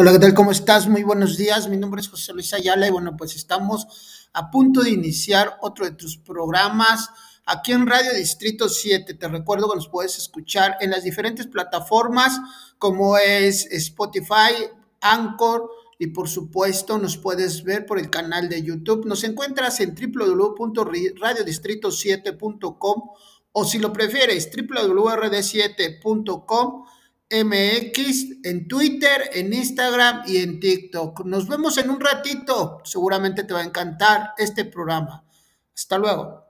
Hola, ¿qué tal? ¿Cómo estás? Muy buenos días. Mi nombre es José Luis Ayala y bueno, pues estamos a punto de iniciar otro de tus programas aquí en Radio Distrito 7. Te recuerdo que nos puedes escuchar en las diferentes plataformas como es Spotify, Anchor y por supuesto nos puedes ver por el canal de YouTube. Nos encuentras en www.radiodistrito7.com o si lo prefieres www.rd7.com MX en Twitter, en Instagram y en TikTok. Nos vemos en un ratito. Seguramente te va a encantar este programa. Hasta luego.